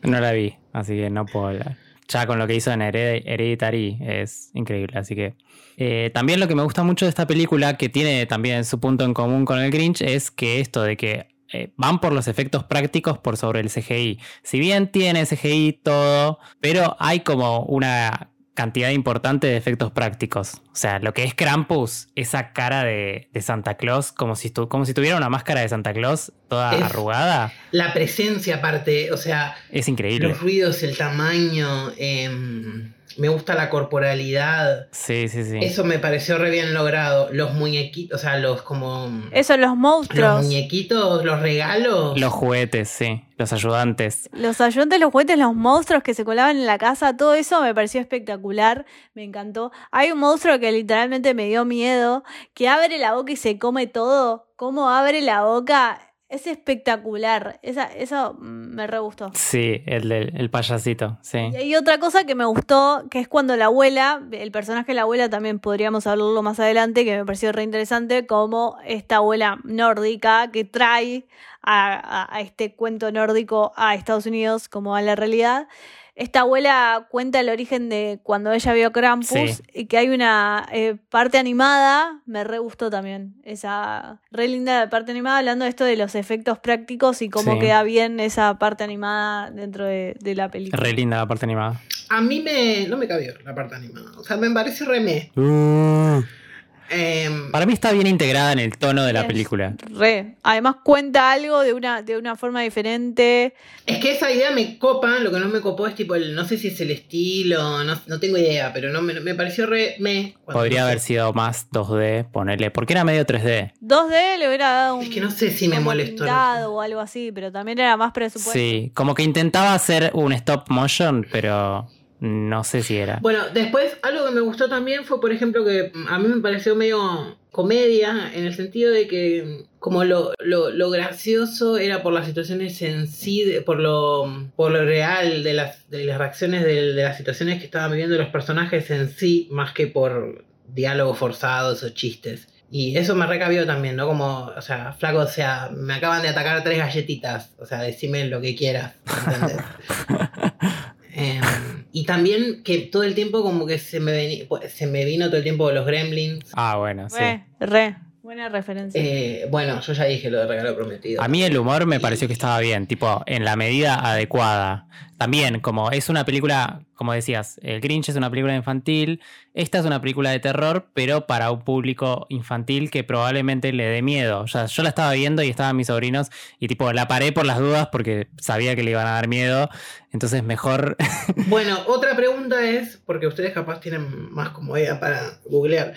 No la vi, así que no puedo hablar. Ya con lo que hizo en Hered- Hereditary es increíble, así que... eh, también lo que me gusta mucho de esta película, que tiene también su punto en común con el Grinch, es que esto de que eh, van por los efectos prácticos por sobre el CGI. Si bien tiene CGI todo, pero hay como una cantidad importante de efectos prácticos. O sea, lo que es Krampus, esa cara de, de Santa Claus, como si, estu- como si tuviera una máscara de Santa Claus toda Es- arrugada, La presencia aparte, o sea, es increíble. los ruidos, el tamaño, em, me gusta la corporalidad. Sí, sí, sí. Eso me pareció re bien logrado. Los muñequitos, o sea, los como... Eso, los Los monstruos. muñequitos, los regalos. Los juguetes, sí. Los ayudantes. Los ayudantes, los juguetes, los monstruos que se colaban en la casa, todo eso me pareció espectacular, me encantó. Hay un monstruo que literalmente me dio miedo, que abre la boca y se come todo. ¿Cómo abre la boca? Es espectacular. Esa, eso me re gustó. Sí, el del el payasito, sí. Y hay otra cosa que me gustó, que es cuando la abuela, el personaje de la abuela también podríamos hablarlo más adelante, que me pareció re interesante, como esta abuela nórdica que trae a, a- a este cuento nórdico a Estados Unidos como a la realidad. Esta abuela cuenta el origen de cuando ella vio Krampus Sí. y que hay una eh, parte animada, me re gustó también, esa re linda parte animada, hablando de esto de los efectos prácticos y cómo Sí. queda bien esa parte animada dentro de, de la película. Re linda la parte animada. A mí me, no me cabió la parte animada. O sea, me parece remé. Em, Para mí está bien integrada en el tono de la película. Re. Además cuenta algo de una, de una forma diferente. es que esa idea me copa, lo que no me copó es tipo el, no sé si es el estilo, no, no tengo idea, pero no me, me pareció re me. Podría no sé. haber sido más 2D, ponerle. Porque era medio 3D. 2D le hubiera dado un. Es que no sé si me molestó. o algo así, pero también era más presupuesto. Sí, como que intentaba hacer un stop motion, pero no sé si era. Bueno, después algo que me gustó también fue, por ejemplo, que a mí me pareció medio comedia, en el sentido de que como lo, lo, lo gracioso era por las situaciones en sí, de- por lo, por lo real de las, de las reacciones de, de las situaciones que estaban viviendo los personajes en sí, más que por diálogos forzados o chistes. Y eso me recabió también, ¿no? Como, o sea, flaco, o sea, me acaban de atacar tres galletitas, o sea, decime lo que quieras, ¿entendés? Em, y también que todo el tiempo como que se me, veni- se me vino todo el tiempo los gremlins. Ah, bueno, sí. Re, re. Buena referencia. Eh, bueno, yo ya dije lo de regalo prometido. A mí el humor me pareció que estaba bien, tipo, en la medida adecuada. También, como es una película, como decías, el Grinch es una película infantil, esta es una película de terror, pero para un público infantil que probablemente le dé miedo. O sea, yo la estaba viendo y estaban mis sobrinos y tipo, la paré por las dudas porque sabía que le iban a dar miedo, entonces mejor... Bueno, otra pregunta es, porque ustedes capaz tienen más comodidad para googlear.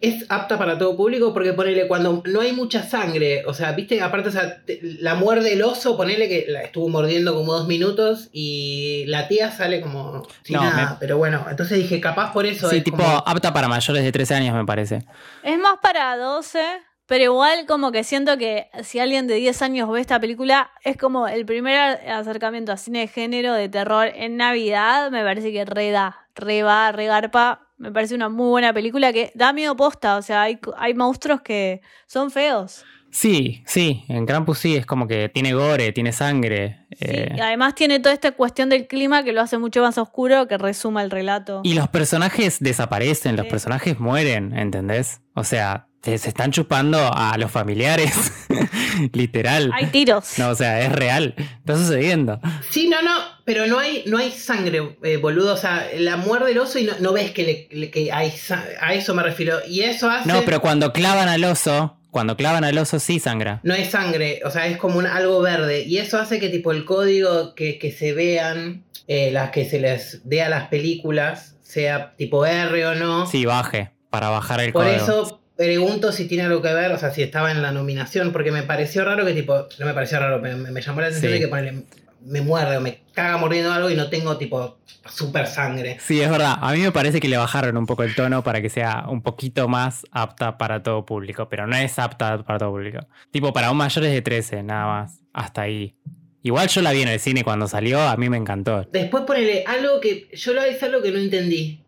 ¿Es apta para todo público? Porque ponele cuando no hay mucha sangre, o sea, viste, aparte o sea, te- la muerde el oso, ponele que la estuvo mordiendo como dos minutos y la tía sale como sin No, nada. me- Pero bueno, entonces dije, capaz por eso sí, es tipo, como- apta para mayores de 13 años me parece. Es más para 12, Pero igual como que siento que si alguien de 10 años ve esta película, es como el primer acercamiento a cine de género de terror en Navidad, me parece que re da, re va, re garpa. Me parece una muy buena película que da miedo posta, o sea, hay, hay monstruos que son feos. Sí, sí, en Krampus sí, es como que tiene gore, tiene sangre. Sí, eh. y además tiene toda esta cuestión del clima que lo hace mucho más oscuro, que resuma el relato. Y los personajes desaparecen, los personajes mueren, ¿entendés? O sea, se, están chupando a los familiares, literal. Hay tiros. No, o sea, es real, está sucediendo. Sí, no, no, pero no hay, no hay sangre, eh, boludo. O sea, la muerde el oso y no, ves que, que hay, a eso me refiero. Y eso hace... No, pero cuando clavan al oso, cuando clavan al oso sí sangra. No es sangre, o sea, es como un, algo verde. Y eso hace que tipo el código que, se vean, eh, las que se les dé a las películas, sea tipo R o no. Sí, baje, para bajar el Por código. Por eso pregunto si tiene algo que ver, o sea, si estaba en la nominación, porque me pareció raro que tipo, no me pareció raro, me, llamó la atención de que ponerle me muerde o me caga mordiendo algo y no tengo tipo super sangre. Sí, es verdad. A mí me parece que le bajaron un poco el tono para que sea un poquito más apta para todo público, pero no es apta para todo público. Tipo para un mayores de 13, nada más. Hasta ahí. Igual yo la vi en el cine cuando salió, a mí me encantó. Después ponele algo que yo lo hice algo que no entendí.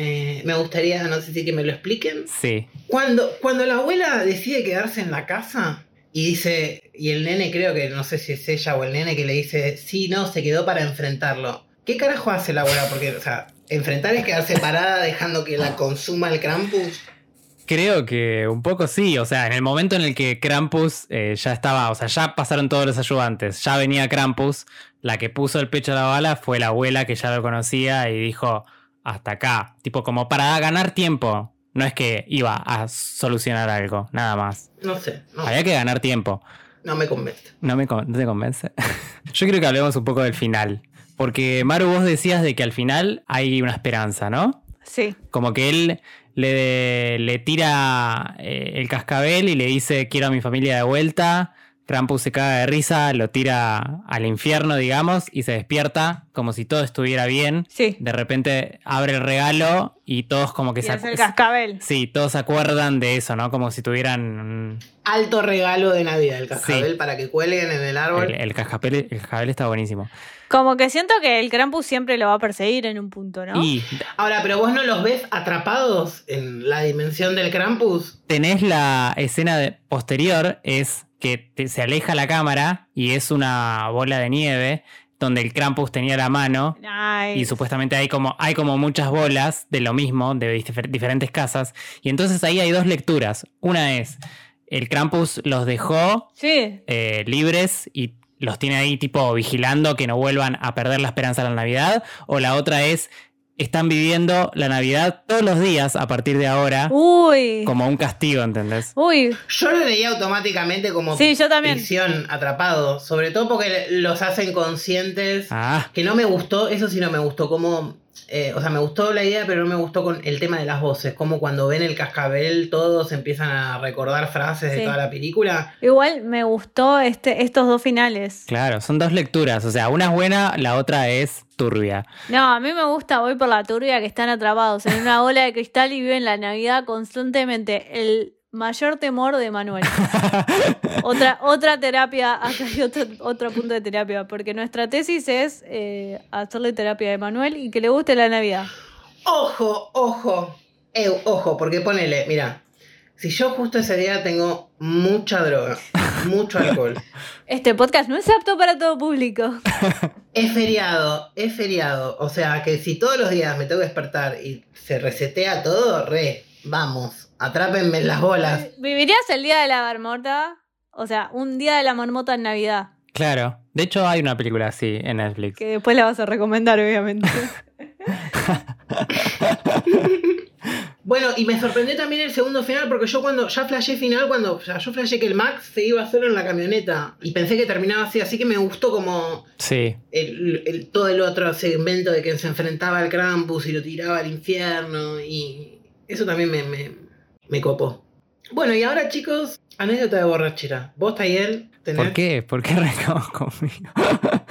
Eh, me gustaría, no sé si que me lo expliquen. Sí. Cuando, cuando la abuela decide quedarse en la casa, y dice, y el nene creo que, no sé si es ella o el nene que le dice, sí, no, se quedó para enfrentarlo. ¿Qué carajo hace la abuela? Porque, o sea, enfrentar es quedarse parada dejando que la consuma el Krampus. Creo que un poco sí, o sea, en el momento en el que Krampus eh, ya estaba, o sea, ya pasaron todos los ayudantes, ya venía Krampus, la que puso el pecho a la bala fue la abuela que ya lo conocía y dijo, hasta acá, tipo como para ganar tiempo, no es que iba a solucionar algo, nada más. No sé. Había que ganar tiempo. No me convence. ¿No, me te convence? Yo creo que hablemos un poco del final. Porque, Maru, vos decías de que al final hay una esperanza, ¿no? Sí. Como que él le, le tira eh, el cascabel y le dice, quiero a mi familia de vuelta. Krampus se caga de risa, lo tira al infierno, digamos, y se despierta como si todo estuviera bien. Sí. De repente abre el regalo y todos como que se el cascabel. Sí, todos se acuerdan de eso, ¿no? Como si tuvieran alto regalo de Navidad, el cascabel para que cuelguen en el árbol. El, cascabel, el cascabel está buenísimo. Como que siento que el Krampus siempre lo va a perseguir en un punto, ¿no? Y... Ahora, pero vos no los ves atrapados en la dimensión del Krampus. Tenés la escena posterior, es que se aleja la cámara y es una bola de nieve donde el Krampus tenía la mano y supuestamente hay como, hay como muchas bolas de lo mismo, de diferentes casas. Y entonces ahí hay dos lecturas. Una es, el Krampus los dejó eh, libres y los tiene ahí tipo vigilando que no vuelvan a perder la esperanza de la Navidad. O la otra es, están viviendo la Navidad todos los días a partir de ahora. Uy. Como un castigo, ¿entendés? Uy. Yo lo leía automáticamente como sí, yo también. prisión, atrapado. Sobre todo porque los hacen conscientes. Ah. Que no me gustó, eso sí no me gustó, como eh, o sea, me gustó la idea, pero no me gustó con el tema de las voces. Como cuando ven el cascabel, todos empiezan a recordar frases de toda la película. Igual me gustó este, estos dos finales. Claro, son dos lecturas. O sea, una es buena, la otra es turbia. No, a mí me gusta Voy por la turbia que están atrapados en una bola de cristal y viven la Navidad constantemente. El Mayor temor de Manuel. otra, otra terapia, acá hay otro, otro punto de terapia, porque nuestra tesis es eh, hacerle terapia de Manuel y que le guste la Navidad. Ojo, ojo, ojo, porque ponele, mira, si yo justo ese día tengo mucha droga, mucho alcohol. Este podcast no es apto para todo público. Es feriado, es feriado. O sea que si todos los días me tengo que despertar y se resetea todo, re, vamos. Atrápenme las bolas. ¿Vivirías el día de la marmota? O sea, un día de la marmota en Navidad. Claro. De hecho, hay una película así en Netflix. Que después la vas a recomendar, obviamente. bueno, y me sorprendió también el segundo final, porque yo cuando ya flashé final, cuando o sea, yo flashé que el Max se iba a hacer en la camioneta. Y pensé que terminaba así, así que me gustó como sí. el, todo el otro segmento de que se enfrentaba al Krampus y lo tiraba al infierno. Y eso también me me copó. Bueno, y ahora chicos, anécdota de borrachera. Vos, Tayel, tenés... ¿Por qué? ¿Por qué recabas conmigo?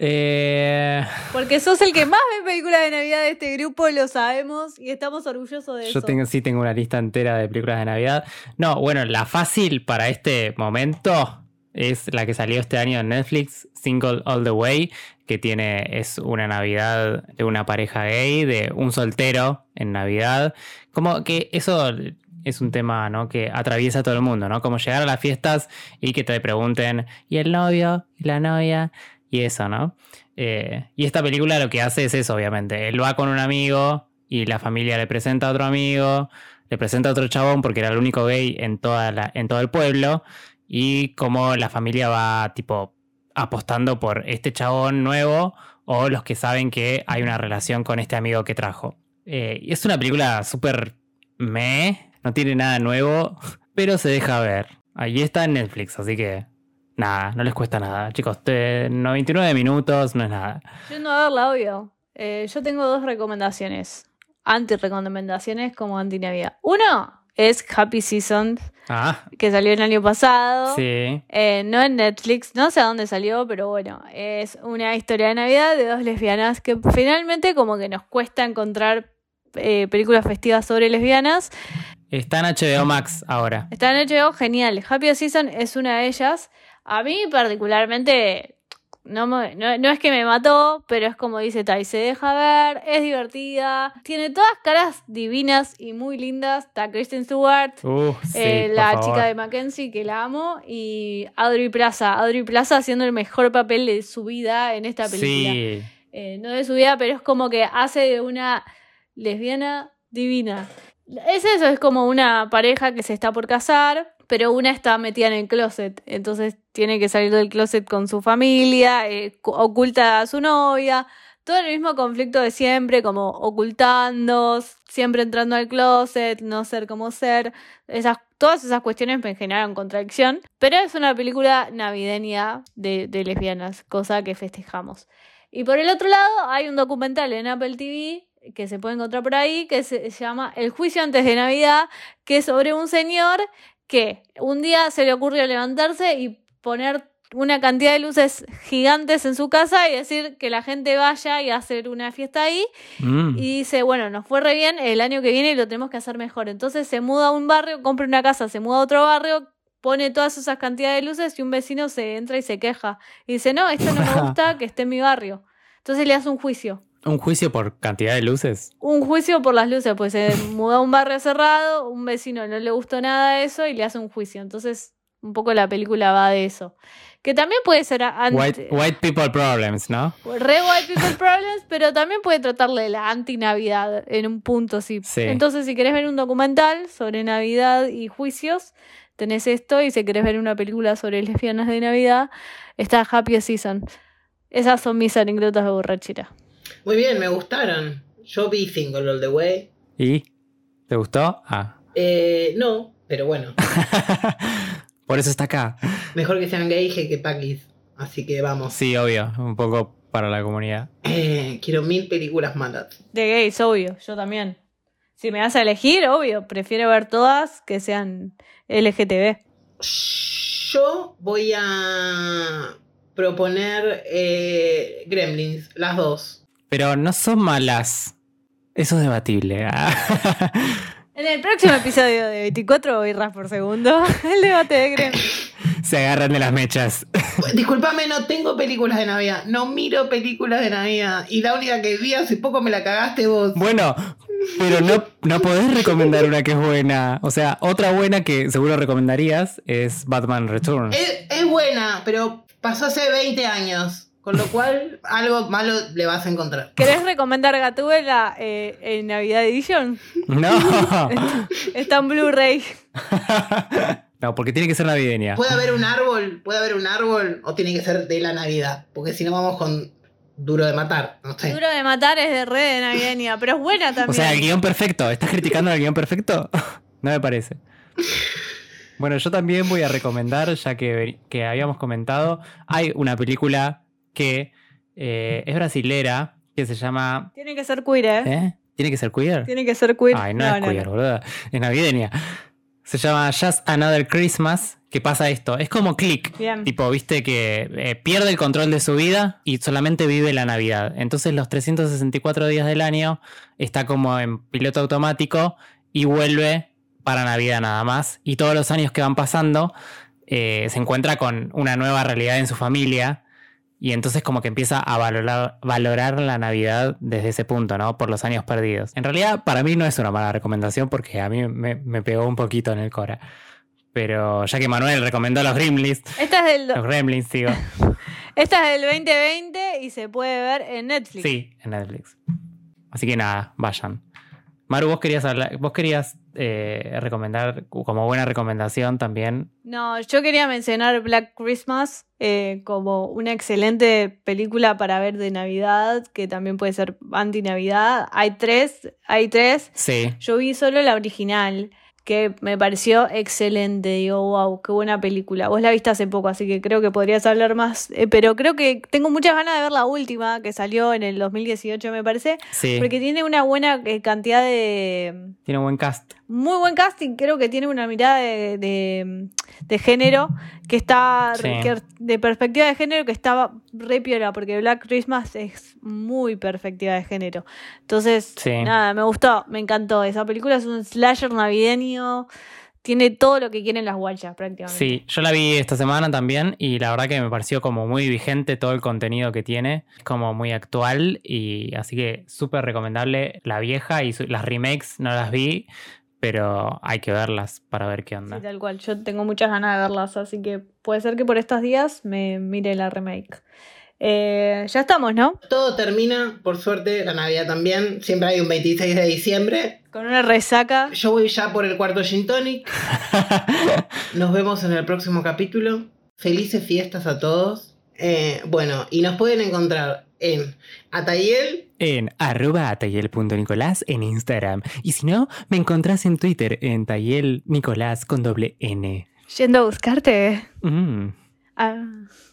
Eh, Porque sos el que más ve películas de Navidad de este grupo, lo sabemos y estamos orgullosos de yo eso. tengo, sí tengo una lista entera de películas de Navidad. No, bueno, la fácil para este momento es la que salió este año en Netflix, Single All the Way, que tiene, es una Navidad de una pareja gay, de un soltero en Navidad. Como que eso es un tema ¿no? que atraviesa a todo el mundo, ¿no? Como llegar a las fiestas y que te pregunten, ¿y el novio? ¿Y la novia? Y eso, ¿no? Eh, y esta película lo que hace es eso, obviamente. Él va con un amigo y la familia le presenta a otro amigo, le presenta a otro chabón porque era el único gay en, toda la, en todo el pueblo. Y como la familia va, tipo, apostando por este chabón nuevo o los que saben que hay una relación con este amigo que trajo. Eh, es una película súper meh, no tiene nada nuevo, pero se deja ver. Ahí está en Netflix, así que nada, no les cuesta nada. Chicos, te- 99 minutos no es nada. Yendo a verla, obvio. Eh, yo tengo dos recomendaciones. Anti-recomendaciones como anti-Navidad. Uno es Happy Season, Ah, que salió el año pasado. sí. Eh, no en Netflix, no sé a dónde salió, pero bueno, es una historia de Navidad de dos lesbianas que finalmente como que nos cuesta encontrar eh, películas festivas sobre lesbianas. Está en HBO Max ahora. Está en HBO, genial. Happy Season es una de ellas. A mí particularmente no, me- no, no es que me mató, pero es como dice Tai, se deja ver, es divertida, tiene todas caras divinas y muy lindas. Está Kristen Stewart, Uh, sí, eh, la favor. chica de Mackenzie, que la amo, y Audrey Plaza. Audrey Plaza haciendo el mejor papel de su vida en esta película. Sí. Eh, no de su vida, pero es como que hace de una lesbiana divina. Es eso, es como una pareja que se está por casar, pero una está metida en el closet, entonces tiene que salir del closet con su familia, eh, cu- oculta a su novia, todo el mismo conflicto de siempre, como ocultando, siempre entrando al closet, no ser como ser, esas, todas esas cuestiones me generaron contradicción, pero es una película navideña de, de lesbianas, cosa que festejamos. Y por el otro lado, hay un documental en Apple TV que se puede encontrar por ahí, que se llama El juicio antes de Navidad, que es sobre un señor que un día se le ocurrió levantarse y poner una cantidad de luces gigantes en su casa y decir que la gente vaya y hacer una fiesta ahí. Mm. Y dice, bueno, nos fue re bien, el año que viene lo tenemos que hacer mejor. Entonces se muda a un barrio, compra una casa, se muda a otro barrio, pone todas esas cantidades de luces y un vecino se entra y se queja. Y dice, no, esto no me gusta que esté en mi barrio. Entonces le hace un juicio. Un juicio por cantidad de luces. Un juicio por las luces, pues se mudó a un barrio cerrado, un vecino no le gustó nada de eso y le hace un juicio. Entonces, un poco la película va de eso. Que también puede ser anti- White, white people problems, ¿no? re white people problems, pero también puede tratarle de la anti-Navidad en un punto, sí. Sí. Entonces, si querés ver un documental sobre Navidad y juicios, tenés esto. Y si querés ver una película sobre lesbianas de Navidad, está Happy Season. Esas son mis anécdotas de borrachera. Muy bien, me gustaron. Yo vi Single All the Way. ¿Y? ¿Te gustó? Ah. Eh, no, pero bueno. Por eso está acá. Mejor que sean gay que paquis. Así que vamos. Sí, obvio. Un poco para la comunidad. Eh, quiero mil películas malas. De gays, obvio, yo también. Si me vas a elegir, obvio, prefiero ver todas que sean LGTB. Yo voy a proponer eh, Gremlins, las dos. Pero no son malas. Eso es debatible. Ah. En el próximo episodio de 24 birras por segundo, el debate de Grem. Se agarran de las mechas. Disculpame, no tengo películas de Navidad. No miro películas de Navidad. Y la única que vi hace poco me la cagaste vos. Bueno, pero no, no podés recomendar una que es buena. O sea, otra buena que seguro recomendarías es Batman Returns. Es, es buena, pero pasó hace 20 años. Con lo cual, algo malo le vas a encontrar. ¿Querés recomendar Gatúbela eh, en Navidad Edition? No. Está en Blu-ray. No, porque tiene que ser navideña. ¿Puede haber un árbol? ¿Puede haber un árbol? ¿O tiene que ser de la Navidad? Porque si no vamos con duro de matar. No sé. Duro de matar es de red de navideña, pero es buena también. O sea, el guion perfecto. ¿Estás criticando el guion perfecto? No me parece. Bueno, yo también voy a recomendar, ya que, que habíamos comentado, hay una película que eh, es brasilera, que se llama... Tiene que ser queer, ¿eh? ¿Eh? ¿Tiene que ser queer? Tiene que ser queer. Ay, no, es queer, boluda. Es navideña. Se llama Just Another Christmas, que pasa esto. Es como click. Bien. Tipo, viste que eh, pierde el control de su vida y solamente vive la Navidad. Entonces los 364 días del año está como en piloto automático y vuelve para Navidad nada más. Y todos los años que van pasando eh, se encuentra con una nueva realidad en su familia. Y entonces como que empieza a valorar, valorar la Navidad desde ese punto, ¿no? Por los años perdidos. En realidad, para mí no es una mala recomendación porque a mí me, me pegó un poquito en el cora. Pero ya que Manuel recomendó los Gremlins, Esta es del, los Gremlins, digo. esta es del 2020 y se puede ver en Netflix. Sí, en Netflix. Así que nada, vayan. Maru, vos querías hablar, vos querías eh, recomendar como buena recomendación también. No, yo quería mencionar Black Christmas eh, como una excelente película para ver de Navidad, que también puede ser anti-Navidad. Hay tres, hay tres. Sí. Yo vi solo la original, que me pareció excelente. Digo, wow, qué buena película. Vos la viste hace poco, así que creo que podrías hablar más. Eh, pero creo que tengo muchas ganas de ver la última, que salió en el 2018, me parece. Sí. Porque tiene una buena eh, cantidad de. Tiene un buen cast. Muy buen casting, creo que tiene una mirada de, de, de género que está Sí. que- de perspectiva de género que estaba re piola, porque Black Christmas es muy perspectiva de género. Entonces, Sí. nada, me gustó, me encantó. Esa película es un slasher navideño, tiene todo lo que quieren las guachas prácticamente. Sí, yo la vi esta semana también y la verdad que me pareció como muy vigente todo el contenido que tiene, como muy actual y así que súper recomendable la vieja y las remakes no las vi, pero hay que verlas para ver qué Sí, onda. tal cual. Yo tengo muchas ganas de verlas, así que puede ser que por estos días me mire la remake. Eh, ya estamos, ¿no? Todo termina, por suerte, la Navidad también. Siempre hay un 26 de diciembre. Con una resaca. Yo voy ya por el cuarto gin tonic. Nos vemos en el próximo capítulo. Felices fiestas a todos. Eh, bueno, y nos pueden encontrar en Atayel, en arroba tayel.nicolás en Instagram. Y si no, me encontrás en Twitter en tayel nicolás con doble N. Yendo a buscarte. Mm. Ah.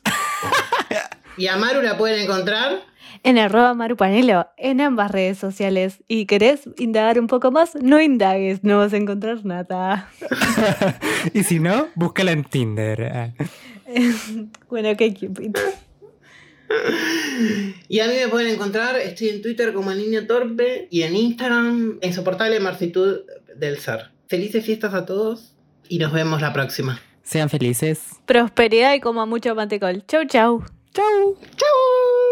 y a Maru la pueden encontrar. En arroba marupanelo, en ambas redes sociales. ¿Y querés indagar un poco más? No indagues, no vas a encontrar nada. y si no, búscala en Tinder. Bueno, qué cupid. Y a mí me pueden encontrar, estoy en Twitter como el niño torpe y en Instagram, insoportable martitud del ser. Felices fiestas a todos y nos vemos la próxima. Sean felices. Prosperidad y coma mucho mantecol. Chau, chau. Ciao. Ciao.